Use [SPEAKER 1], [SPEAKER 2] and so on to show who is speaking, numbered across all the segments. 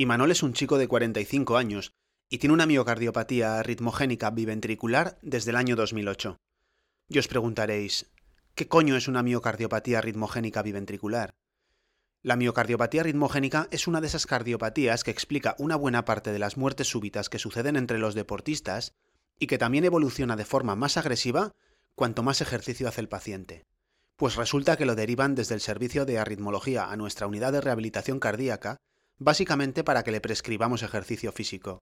[SPEAKER 1] Imanol es un chico de 45 años y tiene una miocardiopatía ritmogénica biventricular desde el año 2008. Y os preguntaréis, ¿qué coño es una miocardiopatía ritmogénica biventricular? La miocardiopatía ritmogénica es una de esas cardiopatías que explica una buena parte de las muertes súbitas que suceden entre los deportistas y que también evoluciona de forma más agresiva cuanto más ejercicio hace el paciente. Pues resulta que lo derivan desde el servicio de arritmología a nuestra unidad de rehabilitación cardíaca básicamente para que le prescribamos ejercicio físico.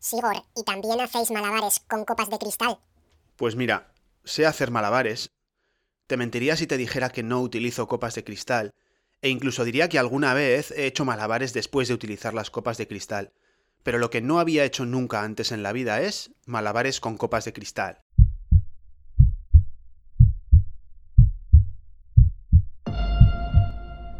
[SPEAKER 2] Sigor, ¿y también hacéis malabares con copas de cristal?
[SPEAKER 1] Pues mira, sé hacer malabares. Te mentiría si te dijera que no utilizo copas de cristal, e incluso diría que alguna vez he hecho malabares después de utilizar las copas de cristal. Pero lo que no había hecho nunca antes en la vida es malabares con copas de cristal.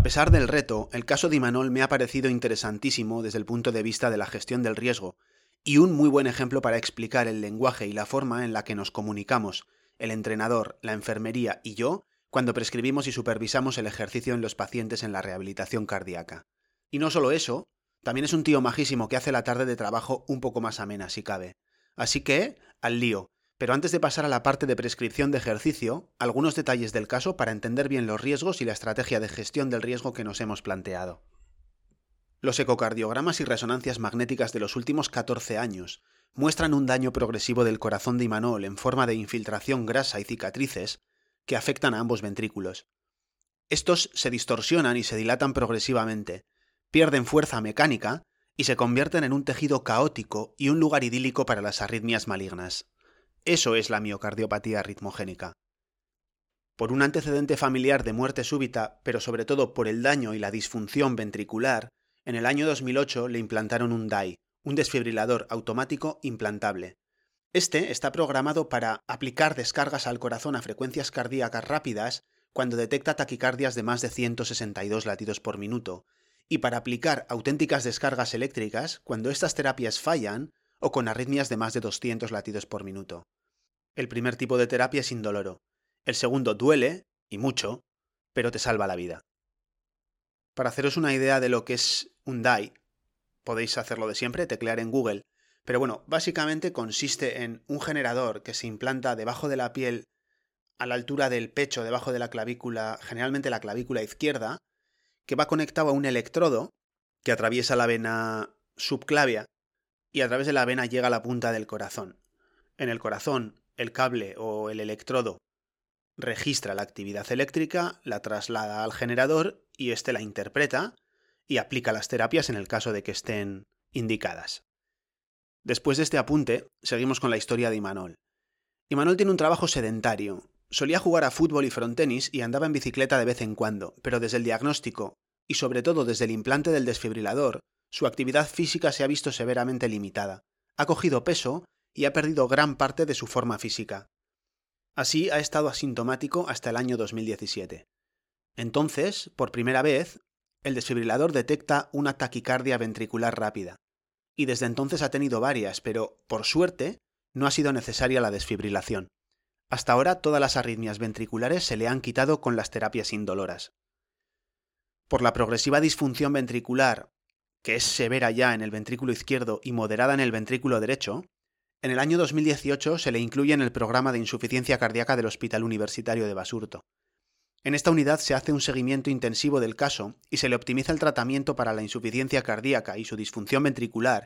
[SPEAKER 1] A pesar del reto, el caso de Imanol me ha parecido interesantísimo desde el punto de vista de la gestión del riesgo, y un muy buen ejemplo para explicar el lenguaje y la forma en la que nos comunicamos, el entrenador, la enfermería y yo, cuando prescribimos y supervisamos el ejercicio en los pacientes en la rehabilitación cardíaca. Y no solo eso, también es un tío majísimo que hace la tarde de trabajo un poco más amena si cabe. Así que, al lío, pero antes de pasar a la parte de prescripción de ejercicio, algunos detalles del caso para entender bien los riesgos y la estrategia de gestión del riesgo que nos hemos planteado. Los ecocardiogramas y resonancias magnéticas de los últimos 14 años muestran un daño progresivo del corazón de Imanol en forma de infiltración grasa y cicatrices que afectan a ambos ventrículos. Estos se distorsionan y se dilatan progresivamente, pierden fuerza mecánica y se convierten en un tejido caótico y un lugar idílico para las arritmias malignas. Eso es la miocardiopatía ritmogénica. Por un antecedente familiar de muerte súbita, pero sobre todo por el daño y la disfunción ventricular, en el año 2008 le implantaron un DAI, un desfibrilador automático implantable. Este está programado para aplicar descargas al corazón a frecuencias cardíacas rápidas cuando detecta taquicardias de más de 162 latidos por minuto, y para aplicar auténticas descargas eléctricas cuando estas terapias fallan o con arritmias de más de 200 latidos por minuto. El primer tipo de terapia es indoloro. El segundo duele, y mucho, pero te salva la vida. Para haceros una idea de lo que es un DAI, podéis hacerlo de siempre, teclear en Google. Pero bueno, básicamente consiste en un generador que se implanta debajo de la piel a la altura del pecho, debajo de la clavícula, generalmente la clavícula izquierda, que va conectado a un electrodo que atraviesa la vena subclavia y a través de la vena llega a la punta del corazón. En el corazón, el cable o el electrodo registra la actividad eléctrica, la traslada al generador y éste la interpreta y aplica las terapias en el caso de que estén indicadas. Después de este apunte, seguimos con la historia de Imanol. Imanol tiene un trabajo sedentario. Solía jugar a fútbol y frontenis y andaba en bicicleta de vez en cuando, pero desde el diagnóstico, y sobre todo desde el implante del desfibrilador, su actividad física se ha visto severamente limitada, ha cogido peso y ha perdido gran parte de su forma física. Así ha estado asintomático hasta el año 2017. Entonces, por primera vez, el desfibrilador detecta una taquicardia ventricular rápida. Y desde entonces ha tenido varias, pero, por suerte, no ha sido necesaria la desfibrilación. Hasta ahora todas las arritmias ventriculares se le han quitado con las terapias indoloras. Por la progresiva disfunción ventricular que es severa ya en el ventrículo izquierdo y moderada en el ventrículo derecho, en el año 2018 se le incluye en el programa de insuficiencia cardíaca del Hospital Universitario de Basurto. En esta unidad se hace un seguimiento intensivo del caso y se le optimiza el tratamiento para la insuficiencia cardíaca y su disfunción ventricular,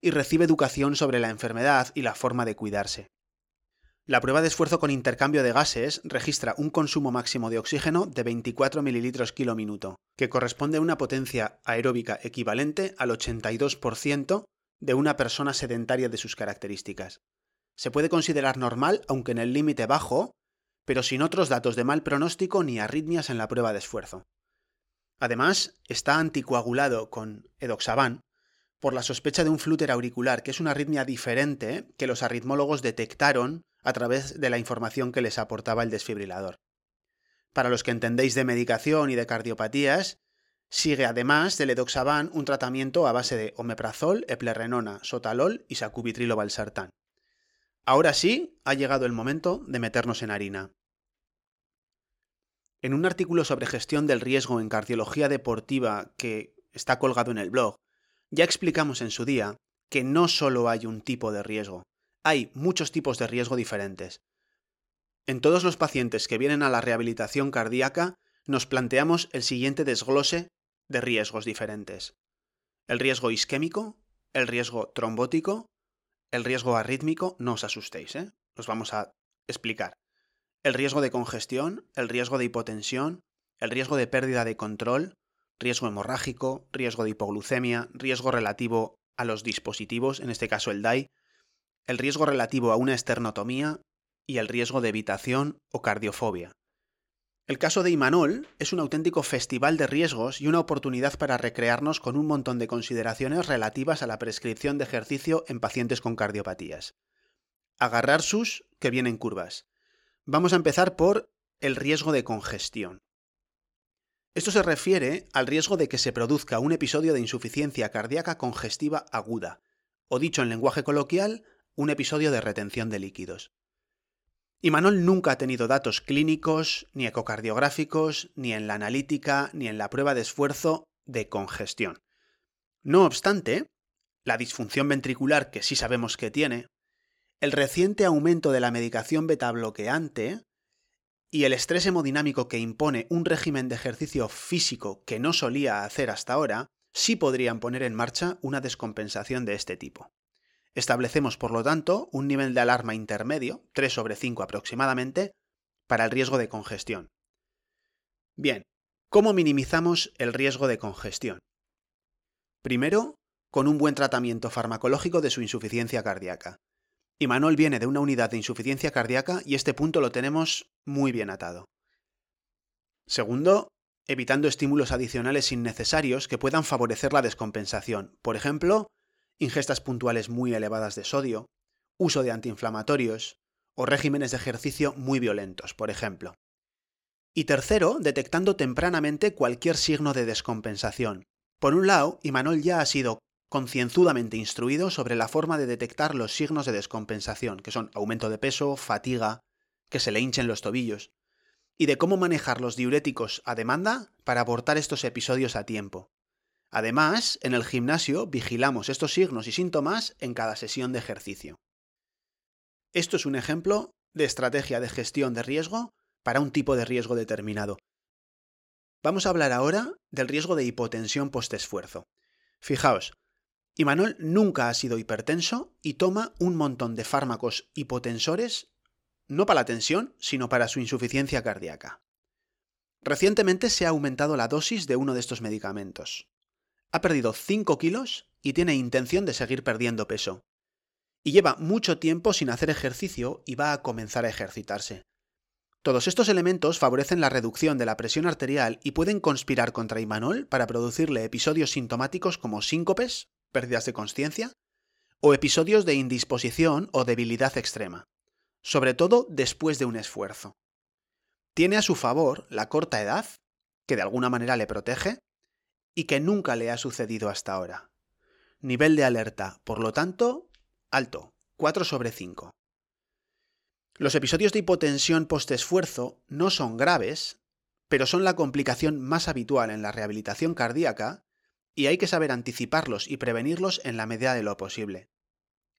[SPEAKER 1] y recibe educación sobre la enfermedad y la forma de cuidarse. La prueba de esfuerzo con intercambio de gases registra un consumo máximo de oxígeno de 24 mililitros kilo minuto, que corresponde a una potencia aeróbica equivalente al 82% de una persona sedentaria de sus características. Se puede considerar normal, aunque en el límite bajo, pero sin otros datos de mal pronóstico ni arritmias en la prueba de esfuerzo. Además, está anticoagulado con edoxaban por la sospecha de un flúter auricular, que es una arritmia diferente que los arritmólogos detectaron a través de la información que les aportaba el desfibrilador. Para los que entendéis de medicación y de cardiopatías, sigue además del edoxaban un tratamiento a base de omeprazol, eplerenona, sotalol y sacubitrilo valsartán. Ahora sí, ha llegado el momento de meternos en harina. En un artículo sobre gestión del riesgo en cardiología deportiva que está colgado en el blog, ya explicamos en su día que no solo hay un tipo de riesgo, hay muchos tipos de riesgo diferentes. En todos los pacientes que vienen a la rehabilitación cardíaca nos planteamos el siguiente desglose de riesgos diferentes. El riesgo isquémico, el riesgo trombótico, el riesgo arrítmico, no os asustéis, ¿eh? Os vamos a explicar el riesgo de congestión, el riesgo de hipotensión, el riesgo de pérdida de control, riesgo hemorrágico, riesgo de hipoglucemia, riesgo relativo a los dispositivos, en este caso el DAI, el riesgo relativo a una esternotomía y el riesgo de evitación o cardiofobia. El caso de Imanol es un auténtico festival de riesgos y una oportunidad para recrearnos con un montón de consideraciones relativas a la prescripción de ejercicio en pacientes con cardiopatías. Agarrar sus que vienen curvas. Vamos a empezar por el riesgo de congestión. Esto se refiere al riesgo de que se produzca un episodio de insuficiencia cardíaca congestiva aguda, o dicho en lenguaje coloquial, un episodio de retención de líquidos. Imanol nunca ha tenido datos clínicos, ni ecocardiográficos, ni en la analítica, ni en la prueba de esfuerzo de congestión. No obstante, la disfunción ventricular que sí sabemos que tiene, el reciente aumento de la medicación beta bloqueante y el estrés hemodinámico que impone un régimen de ejercicio físico que no solía hacer hasta ahora, sí podrían poner en marcha una descompensación de este tipo. Establecemos, por lo tanto, un nivel de alarma intermedio, 3 sobre 5 aproximadamente, para el riesgo de congestión. Bien, ¿cómo minimizamos el riesgo de congestión? Primero, con un buen tratamiento farmacológico de su insuficiencia cardíaca. Y Manuel viene de una unidad de insuficiencia cardíaca y este punto lo tenemos muy bien atado. Segundo, evitando estímulos adicionales innecesarios que puedan favorecer la descompensación. Por ejemplo, ingestas puntuales muy elevadas de sodio, uso de antiinflamatorios o regímenes de ejercicio muy violentos, por ejemplo. Y tercero, detectando tempranamente cualquier signo de descompensación. Por un lado, Imanol ya ha sido concienzudamente instruido sobre la forma de detectar los signos de descompensación, que son aumento de peso, fatiga, que se le hinchen los tobillos, y de cómo manejar los diuréticos a demanda para abortar estos episodios a tiempo. Además, en el gimnasio vigilamos estos signos y síntomas en cada sesión de ejercicio. Esto es un ejemplo de estrategia de gestión de riesgo para un tipo de riesgo determinado. Vamos a hablar ahora del riesgo de hipotensión postesfuerzo. Fijaos, Imanol nunca ha sido hipertenso y toma un montón de fármacos hipotensores, no para la tensión, sino para su insuficiencia cardíaca. Recientemente se ha aumentado la dosis de uno de estos medicamentos. Ha perdido 5 kilos y tiene intención de seguir perdiendo peso. Y lleva mucho tiempo sin hacer ejercicio y va a comenzar a ejercitarse. Todos estos elementos favorecen la reducción de la presión arterial y pueden conspirar contra Imanol para producirle episodios sintomáticos como síncopes, pérdidas de conciencia, o episodios de indisposición o debilidad extrema, sobre todo después de un esfuerzo. Tiene a su favor la corta edad, que de alguna manera le protege, y que nunca le ha sucedido hasta ahora. Nivel de alerta, por lo tanto, alto, 4 sobre 5. Los episodios de hipotensión postesfuerzo no son graves, pero son la complicación más habitual en la rehabilitación cardíaca y hay que saber anticiparlos y prevenirlos en la medida de lo posible.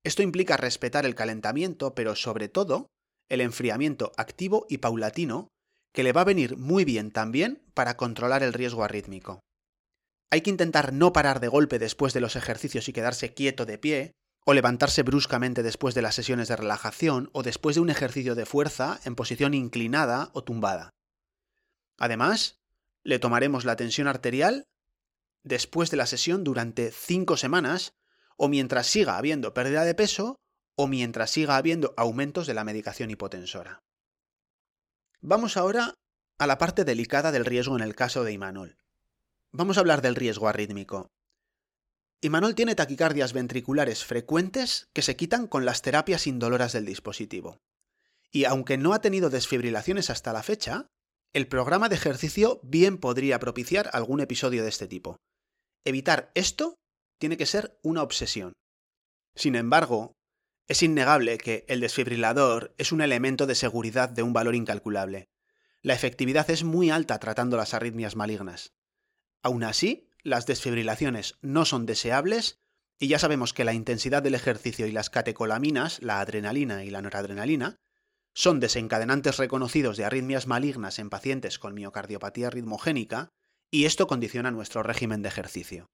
[SPEAKER 1] Esto implica respetar el calentamiento, pero sobre todo el enfriamiento activo y paulatino, que le va a venir muy bien también para controlar el riesgo arrítmico. Hay que intentar no parar de golpe después de los ejercicios y quedarse quieto de pie, o levantarse bruscamente después de las sesiones de relajación o después de un ejercicio de fuerza en posición inclinada o tumbada. Además, le tomaremos la tensión arterial después de la sesión durante 5 semanas o mientras siga habiendo pérdida de peso o mientras siga habiendo aumentos de la medicación hipotensora. Vamos ahora a la parte delicada del riesgo en el caso de Imanol. Vamos a hablar del riesgo arrítmico. Imanol tiene taquicardias ventriculares frecuentes que se quitan con las terapias indoloras del dispositivo. Y aunque no ha tenido desfibrilaciones hasta la fecha, el programa de ejercicio bien podría propiciar algún episodio de este tipo. Evitar esto tiene que ser una obsesión. Sin embargo, es innegable que el desfibrilador es un elemento de seguridad de un valor incalculable. La efectividad es muy alta tratando las arritmias malignas. Aún así, las desfibrilaciones no son deseables y ya sabemos que la intensidad del ejercicio y las catecolaminas, la adrenalina y la noradrenalina, son desencadenantes reconocidos de arritmias malignas en pacientes con miocardiopatía ritmogénica y esto condiciona nuestro régimen de ejercicio.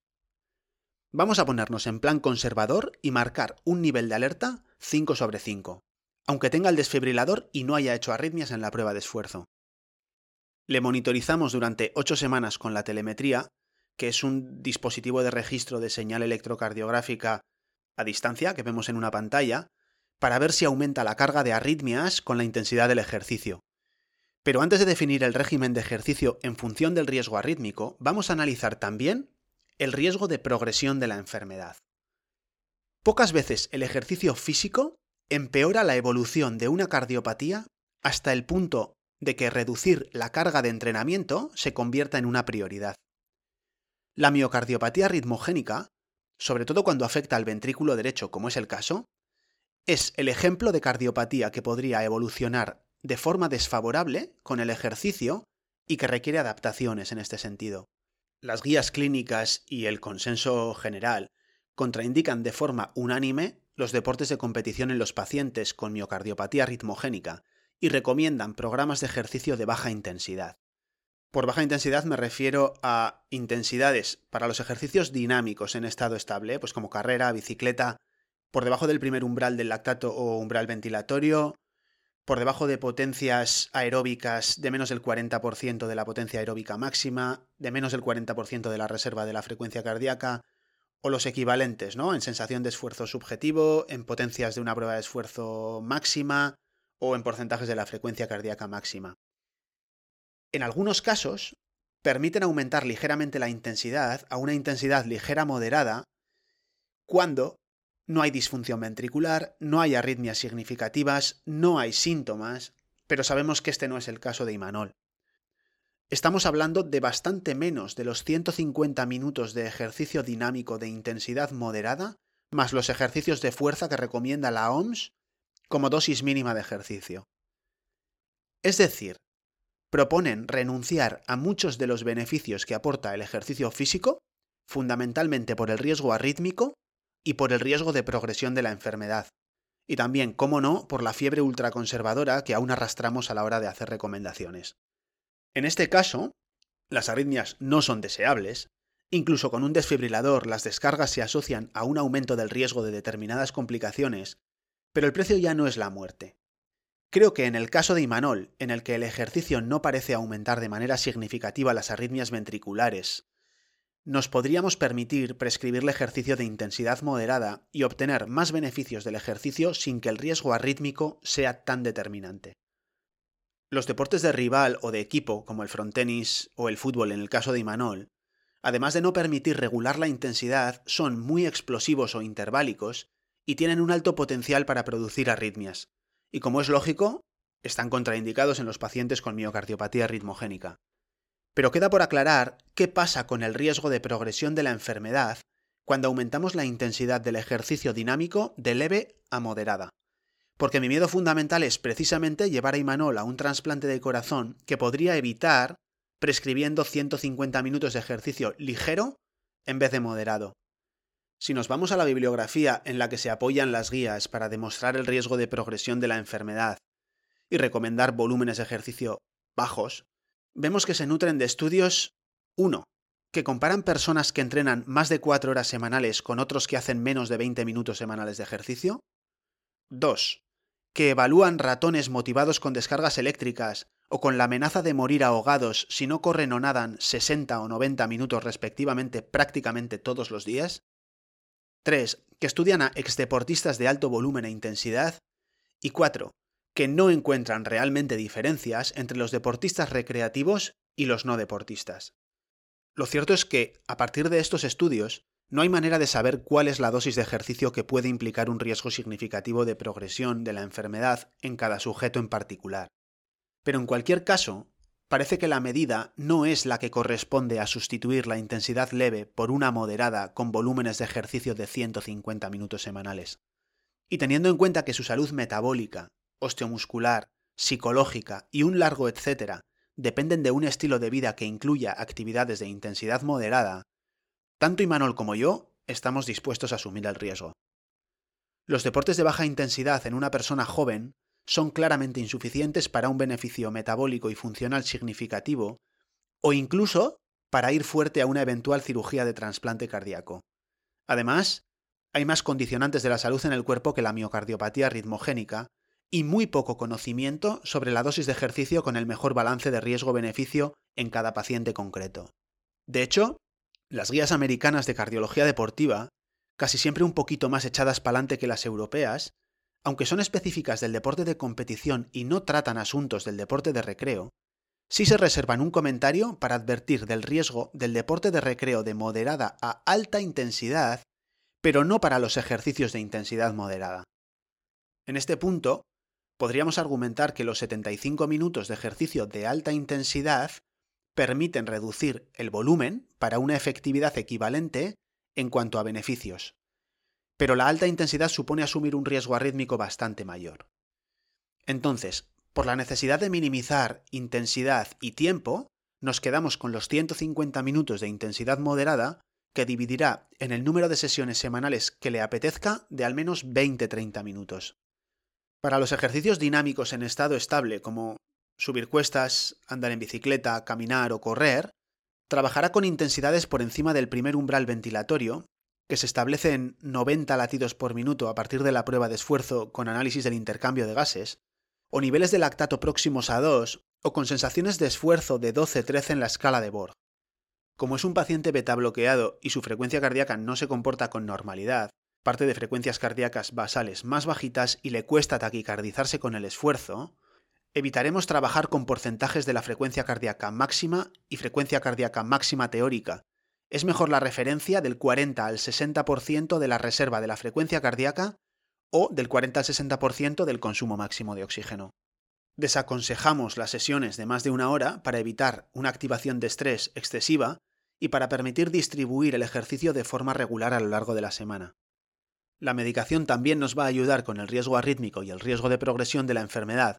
[SPEAKER 1] Vamos a ponernos en plan conservador y marcar un nivel de alerta 5 sobre 5, aunque tenga el desfibrilador y no haya hecho arritmias en la prueba de esfuerzo. Le monitorizamos durante 8 semanas con la telemetría, que es un dispositivo de registro de señal electrocardiográfica a distancia que vemos en una pantalla, para ver si aumenta la carga de arritmias con la intensidad del ejercicio. Pero antes de definir el régimen de ejercicio en función del riesgo arrítmico, vamos a analizar también el riesgo de progresión de la enfermedad. Pocas veces el ejercicio físico empeora la evolución de una cardiopatía hasta el punto de que reducir la carga de entrenamiento se convierta en una prioridad. La miocardiopatía ritmogénica, sobre todo cuando afecta al ventrículo derecho como es el caso, es el ejemplo de cardiopatía que podría evolucionar de forma desfavorable con el ejercicio y que requiere adaptaciones en este sentido. Las guías clínicas y el consenso general contraindican de forma unánime los deportes de competición en los pacientes con miocardiopatía ritmogénica y recomiendan programas de ejercicio de baja intensidad. Por baja intensidad me refiero a intensidades para los ejercicios dinámicos en estado estable, pues como carrera, bicicleta, por debajo del primer umbral del lactato o umbral ventilatorio, por debajo de potencias aeróbicas de menos del 40% de la potencia aeróbica máxima, de menos del 40% de la reserva de la frecuencia cardíaca, o los equivalentes, ¿no? En sensación de esfuerzo subjetivo, en potencias de una prueba de esfuerzo máxima o en porcentajes de la frecuencia cardíaca máxima. En algunos casos, permiten aumentar ligeramente la intensidad a una intensidad ligera moderada cuando no hay disfunción ventricular, no hay arritmias significativas, no hay síntomas, pero sabemos que este no es el caso de Imanol. Estamos hablando de bastante menos de los 150 minutos de ejercicio dinámico de intensidad moderada, más los ejercicios de fuerza que recomienda la OMS como dosis mínima de ejercicio. Es decir, proponen renunciar a muchos de los beneficios que aporta el ejercicio físico, fundamentalmente por el riesgo arrítmico, y por el riesgo de progresión de la enfermedad. Y también, cómo no, por la fiebre ultraconservadora que aún arrastramos a la hora de hacer recomendaciones. En este caso, las arritmias no son deseables, incluso con un desfibrilador las descargas se asocian a un aumento del riesgo de determinadas complicaciones, pero el precio ya no es la muerte. Creo que en el caso de Imanol, en el que el ejercicio no parece aumentar de manera significativa las arritmias ventriculares, nos podríamos permitir prescribirle ejercicio de intensidad moderada y obtener más beneficios del ejercicio sin que el riesgo arrítmico sea tan determinante. Los deportes de rival o de equipo, como el frontenis o el fútbol en el caso de Imanol, además de no permitir regular la intensidad, son muy explosivos o interválicos y tienen un alto potencial para producir arritmias. Y como es lógico, están contraindicados en los pacientes con miocardiopatía ritmogénica. Pero queda por aclarar qué pasa con el riesgo de progresión de la enfermedad cuando aumentamos la intensidad del ejercicio dinámico de leve a moderada. Porque mi miedo fundamental es precisamente llevar a Imanol a un trasplante de corazón que podría evitar prescribiendo 150 minutos de ejercicio ligero en vez de moderado. Si nos vamos a la bibliografía en la que se apoyan las guías para demostrar el riesgo de progresión de la enfermedad y recomendar volúmenes de ejercicio bajos, vemos que se nutren de estudios 1. que comparan personas que entrenan más de 4 horas semanales con otros que hacen menos de 20 minutos semanales de ejercicio. 2. que evalúan ratones motivados con descargas eléctricas o con la amenaza de morir ahogados si no corren o nadan 60 o 90 minutos respectivamente prácticamente todos los días. 3. Que estudian a exdeportistas de alto volumen e intensidad. Y 4 que no encuentran realmente diferencias entre los deportistas recreativos y los no deportistas. Lo cierto es que, a partir de estos estudios, no hay manera de saber cuál es la dosis de ejercicio que puede implicar un riesgo significativo de progresión de la enfermedad en cada sujeto en particular. Pero en cualquier caso, parece que la medida no es la que corresponde a sustituir la intensidad leve por una moderada con volúmenes de ejercicio de 150 minutos semanales. Y teniendo en cuenta que su salud metabólica, osteomuscular, psicológica y un largo etcétera dependen de un estilo de vida que incluya actividades de intensidad moderada, tanto Imanol como yo estamos dispuestos a asumir el riesgo. Los deportes de baja intensidad en una persona joven son claramente insuficientes para un beneficio metabólico y funcional significativo, o incluso para ir fuerte a una eventual cirugía de trasplante cardíaco. Además, hay más condicionantes de la salud en el cuerpo que la miocardiopatía ritmogénica y muy poco conocimiento sobre la dosis de ejercicio con el mejor balance de riesgo-beneficio en cada paciente concreto. De hecho, las guías americanas de cardiología deportiva, casi siempre un poquito más echadas pa'lante que las europeas, aunque son específicas del deporte de competición y no tratan asuntos del deporte de recreo, sí se reservan un comentario para advertir del riesgo del deporte de recreo de moderada a alta intensidad, pero no para los ejercicios de intensidad moderada. En este punto, podríamos argumentar que los 75 minutos de ejercicio de alta intensidad permiten reducir el volumen para una efectividad equivalente en cuanto a beneficios. Pero la alta intensidad supone asumir un riesgo arrítmico bastante mayor. Entonces, por la necesidad de minimizar intensidad y tiempo, nos quedamos con los 150 minutos de intensidad moderada que dividirá en el número de sesiones semanales que le apetezca de al menos 20-30 minutos. Para los ejercicios dinámicos en estado estable, como subir cuestas, andar en bicicleta, caminar o correr, trabajará con intensidades por encima del primer umbral ventilatorio, que se establece en 90 latidos por minuto a partir de la prueba de esfuerzo con análisis del intercambio de gases, o niveles de lactato próximos a 2, o con sensaciones de esfuerzo de 12-13 en la escala de Borg. Como es un paciente beta bloqueado y su frecuencia cardíaca no se comporta con normalidad, parte de frecuencias cardíacas basales más bajitas y le cuesta taquicardizarse con el esfuerzo, evitaremos trabajar con porcentajes de la frecuencia cardíaca máxima y frecuencia cardíaca máxima teórica. Es mejor la referencia del 40 al 60% de la reserva de la frecuencia cardíaca o del 40 al 60% del consumo máximo de oxígeno. Desaconsejamos las sesiones de más de una hora para evitar una activación de estrés excesiva y para permitir distribuir el ejercicio de forma regular a lo largo de la semana. La medicación también nos va a ayudar con el riesgo arrítmico y el riesgo de progresión de la enfermedad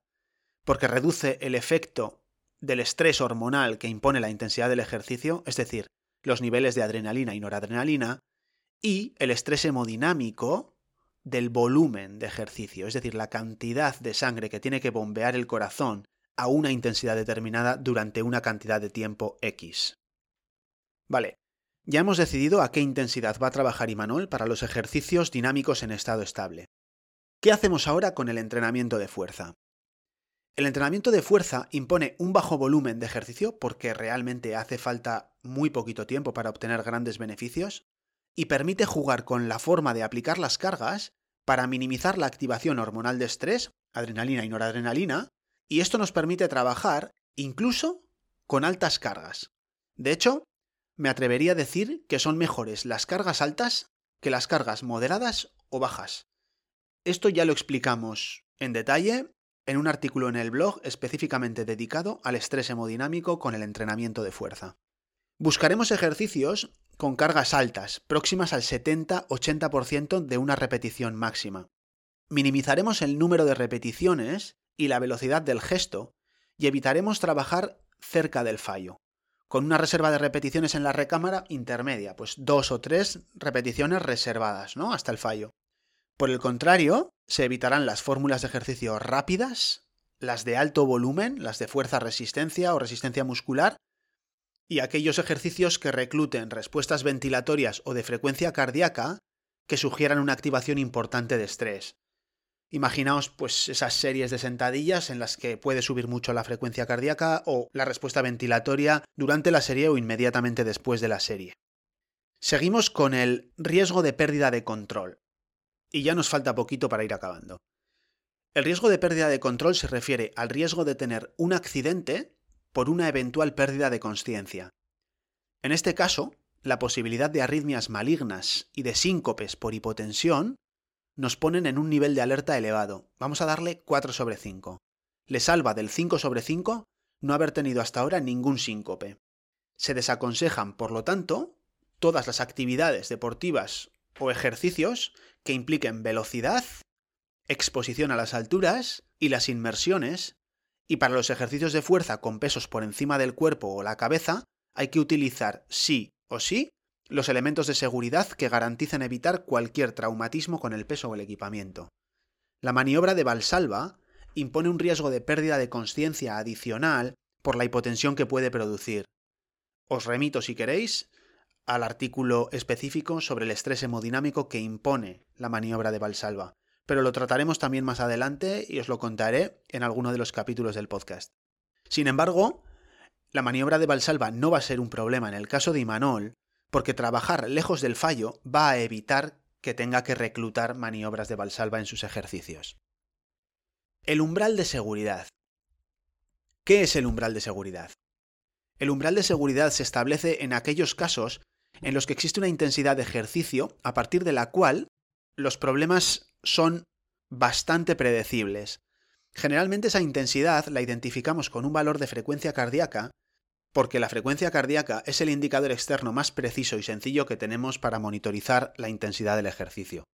[SPEAKER 1] porque reduce el efecto del estrés hormonal que impone la intensidad del ejercicio, es decir, los niveles de adrenalina y noradrenalina, y el estrés hemodinámico del volumen de ejercicio, es decir, la cantidad de sangre que tiene que bombear el corazón a una intensidad determinada durante una cantidad de tiempo X. Vale, ya hemos decidido a qué intensidad va a trabajar Imanol para los ejercicios dinámicos en estado estable. ¿Qué hacemos ahora con el entrenamiento de fuerza? El entrenamiento de fuerza impone un bajo volumen de ejercicio porque realmente hace falta muy poquito tiempo para obtener grandes beneficios y permite jugar con la forma de aplicar las cargas para minimizar la activación hormonal de estrés, adrenalina y noradrenalina, y esto nos permite trabajar incluso con altas cargas. De hecho, me atrevería a decir que son mejores las cargas altas que las cargas moderadas o bajas. Esto ya lo explicamos en detalle en un artículo en el blog específicamente dedicado al estrés hemodinámico con el entrenamiento de fuerza. Buscaremos ejercicios con cargas altas, próximas al 70-80% de una repetición máxima. Minimizaremos el número de repeticiones y la velocidad del gesto y evitaremos trabajar cerca del fallo, con una reserva de repeticiones en la recámara intermedia, pues dos o tres repeticiones reservadas, ¿no? Hasta el fallo. Por el contrario, se evitarán las fórmulas de ejercicio rápidas, las de alto volumen, las de fuerza-resistencia o resistencia muscular, y aquellos ejercicios que recluten respuestas ventilatorias o de frecuencia cardíaca que sugieran una activación importante de estrés. Imaginaos pues esas series de sentadillas en las que puede subir mucho la frecuencia cardíaca o la respuesta ventilatoria durante la serie o inmediatamente después de la serie. Seguimos con el riesgo de pérdida de control y ya nos falta poquito para ir acabando. El riesgo de pérdida de control se refiere al riesgo de tener un accidente por una eventual pérdida de conciencia. En este caso, la posibilidad de arritmias malignas y de síncopes por hipotensión nos ponen en un nivel de alerta elevado. Vamos a darle 4 sobre 5. Le salva del 5 sobre 5 no haber tenido hasta ahora ningún síncope. Se desaconsejan, por lo tanto, todas las actividades deportivas o ejercicios que impliquen velocidad, exposición a las alturas y las inmersiones, y para los ejercicios de fuerza con pesos por encima del cuerpo o la cabeza, hay que utilizar sí o sí los elementos de seguridad que garanticen evitar cualquier traumatismo con el peso o el equipamiento. La maniobra de Valsalva impone un riesgo de pérdida de conciencia adicional por la hipotensión que puede producir. Os remito, si queréis, al artículo específico sobre el estrés hemodinámico que impone la maniobra de Valsalva, pero lo trataremos también más adelante y os lo contaré en alguno de los capítulos del podcast. Sin embargo, la maniobra de Valsalva no va a ser un problema en el caso de Imanol, porque trabajar lejos del fallo va a evitar que tenga que reclutar maniobras de Valsalva en sus ejercicios. El umbral de seguridad. ¿Qué es el umbral de seguridad? El umbral de seguridad se establece en aquellos casos en los que existe una intensidad de ejercicio a partir de la cual los problemas son bastante predecibles. Generalmente esa intensidad la identificamos con un valor de frecuencia cardíaca porque la frecuencia cardíaca es el indicador externo más preciso y sencillo que tenemos para monitorizar la intensidad del ejercicio.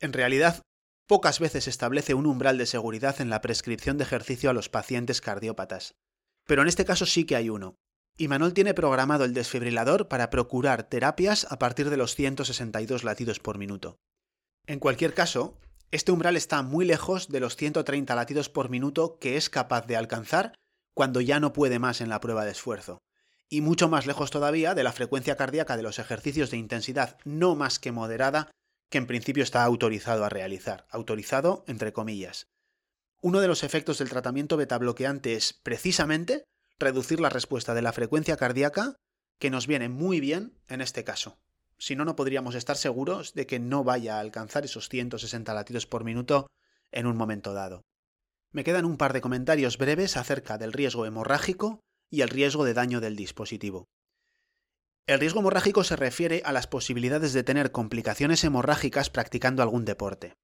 [SPEAKER 1] En realidad, Pocas veces se establece un umbral de seguridad en la prescripción de ejercicio a los pacientes cardiópatas. Pero en este caso sí que hay uno. Y Manol tiene programado el desfibrilador para procurar terapias a partir de los 162 latidos por minuto. En cualquier caso, este umbral está muy lejos de los 130 latidos por minuto que es capaz de alcanzar cuando ya no puede más en la prueba de esfuerzo, y mucho más lejos todavía de la frecuencia cardíaca de los ejercicios de intensidad no más que moderada que en principio está autorizado a realizar, autorizado entre comillas. Uno de los efectos del tratamiento beta bloqueante es precisamente reducir la respuesta de la frecuencia cardíaca, que nos viene muy bien en este caso. Si no, no podríamos estar seguros de que no vaya a alcanzar esos 160 latidos por minuto en un momento dado. Me quedan un par de comentarios breves acerca del riesgo hemorrágico y el riesgo de daño del dispositivo. El riesgo hemorrágico se refiere a las posibilidades de tener complicaciones hemorrágicas practicando algún deporte.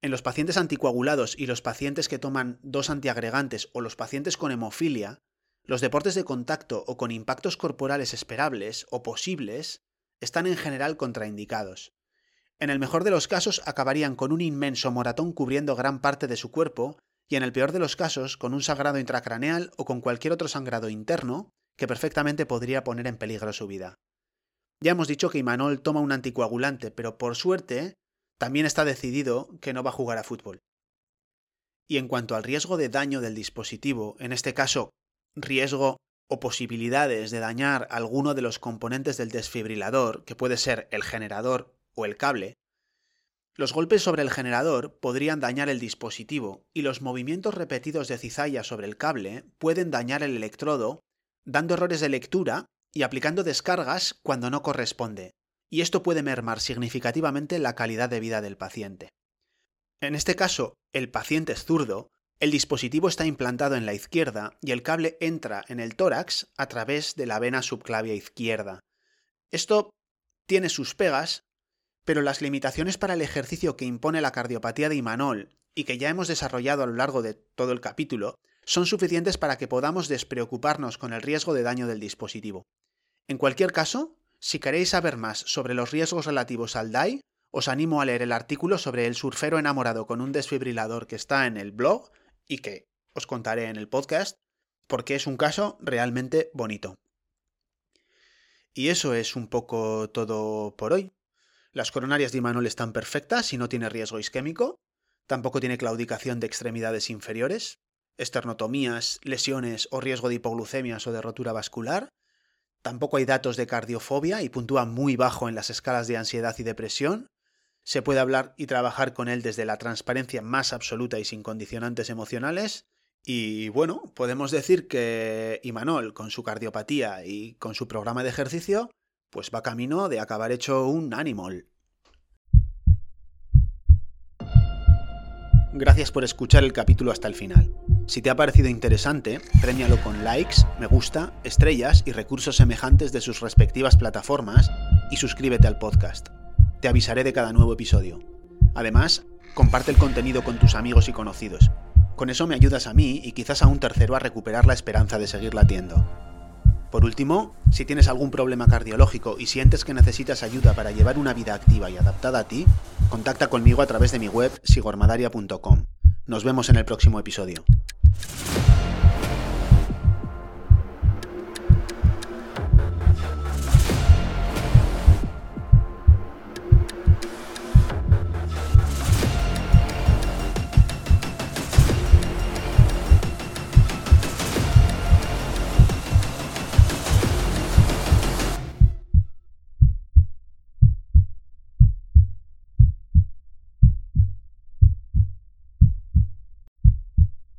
[SPEAKER 1] En los pacientes anticoagulados y los pacientes que toman dos antiagregantes o los pacientes con hemofilia, los deportes de contacto o con impactos corporales esperables o posibles están en general contraindicados. En el mejor de los casos acabarían con un inmenso moratón cubriendo gran parte de su cuerpo y en el peor de los casos con un sangrado intracraneal o con cualquier otro sangrado interno que perfectamente podría poner en peligro su vida. Ya hemos dicho que Imanol toma un anticoagulante, pero por suerte también está decidido que no va a jugar a fútbol. Y en cuanto al riesgo de daño del dispositivo, en este caso riesgo o posibilidades de dañar alguno de los componentes del desfibrilador, que puede ser el generador o el cable, los golpes sobre el generador podrían dañar el dispositivo y los movimientos repetidos de cizalla sobre el cable pueden dañar el electrodo dando errores de lectura y aplicando descargas cuando no corresponde, y esto puede mermar significativamente la calidad de vida del paciente. En este caso, el paciente es zurdo, el dispositivo está implantado en la izquierda y el cable entra en el tórax a través de la vena subclavia izquierda. Esto tiene sus pegas, pero las limitaciones para el ejercicio que impone la cardiopatía de Imanol y que ya hemos desarrollado a lo largo de todo el capítulo son suficientes para que podamos despreocuparnos con el riesgo de daño del dispositivo. En cualquier caso, si queréis saber más sobre los riesgos relativos al DAI, os animo a leer el artículo sobre el surfero enamorado con un desfibrilador que está en el blog y que os contaré en el podcast, porque es un caso realmente bonito. Y eso es un poco todo por hoy. Las coronarias de Imanol están perfectas y no tiene riesgo isquémico, tampoco tiene claudicación de extremidades inferiores, esternotomías, lesiones o riesgo de hipoglucemias o de rotura vascular. Tampoco hay datos de cardiofobia y puntúa muy bajo en las escalas de ansiedad y depresión. Se puede hablar y trabajar con él desde la transparencia más absoluta y sin condicionantes emocionales. Y bueno, podemos decir que Imanol, con su cardiopatía y con su programa de ejercicio, pues va camino de acabar hecho un animal. Gracias por escuchar el capítulo hasta el final. Si te ha parecido interesante, premialo con likes, me gusta, estrellas y recursos semejantes de sus respectivas plataformas y suscríbete al podcast. Te avisaré de cada nuevo episodio. Además, comparte el contenido con tus amigos y conocidos. Con eso me ayudas a mí y quizás a un tercero a recuperar la esperanza de seguir latiendo. Por último, si tienes algún problema cardiológico y sientes que necesitas ayuda para llevar una vida activa y adaptada a ti, contacta conmigo a través de mi web sigormadaria.com. Nos vemos en el próximo episodio.